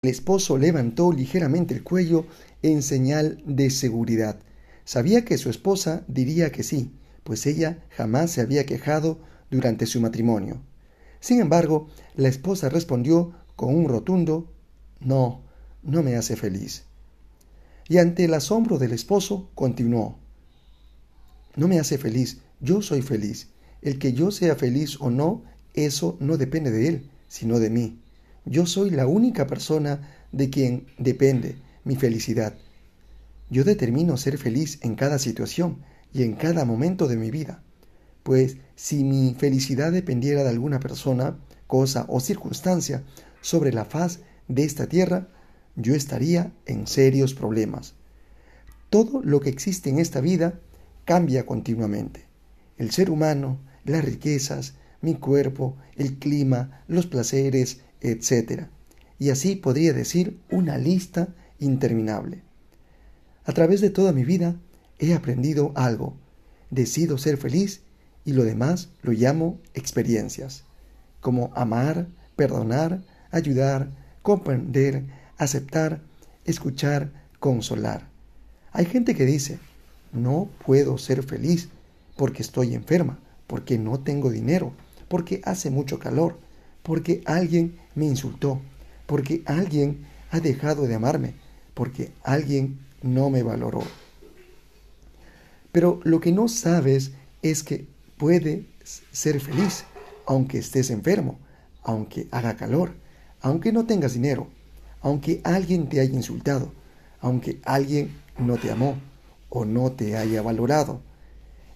El esposo levantó ligeramente el cuello en señal de seguridad. Sabía que su esposa diría que sí, pues ella jamás se había quejado durante su matrimonio. Sin embargo, la esposa respondió con un rotundo No, no me hace feliz. Y ante el asombro del esposo, continuó No me hace feliz, yo soy feliz. El que yo sea feliz o no, eso no depende de él, sino de mí. Yo soy la única persona de quien depende mi felicidad. Yo determino ser feliz en cada situación y en cada momento de mi vida, pues si mi felicidad dependiera de alguna persona, cosa o circunstancia sobre la faz de esta tierra, yo estaría en serios problemas. Todo lo que existe en esta vida cambia continuamente. El ser humano, las riquezas, mi cuerpo, el clima, los placeres, etc. Y así podría decir una lista interminable. A través de toda mi vida he aprendido algo. Decido ser feliz y lo demás lo llamo experiencias, como amar, perdonar, ayudar, comprender, aceptar, escuchar, consolar. Hay gente que dice, no puedo ser feliz porque estoy enferma, porque no tengo dinero, porque hace mucho calor, porque alguien me insultó, porque alguien ha dejado de amarme, porque alguien no me valoró. Pero lo que no sabes es que puedes ser feliz aunque estés enfermo, aunque haga calor, aunque no tengas dinero, aunque alguien te haya insultado, aunque alguien no te amó o no te haya valorado.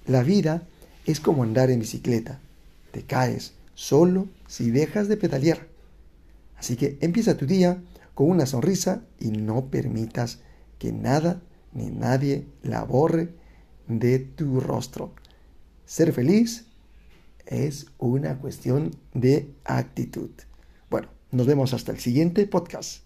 La vida es como andar en bicicleta. Te caes solo si dejas de pedalear. Así que empieza tu día con una sonrisa y no permitas que nada ni nadie la borre de tu rostro. Ser feliz es una cuestión de actitud. Bueno, nos vemos hasta el siguiente podcast.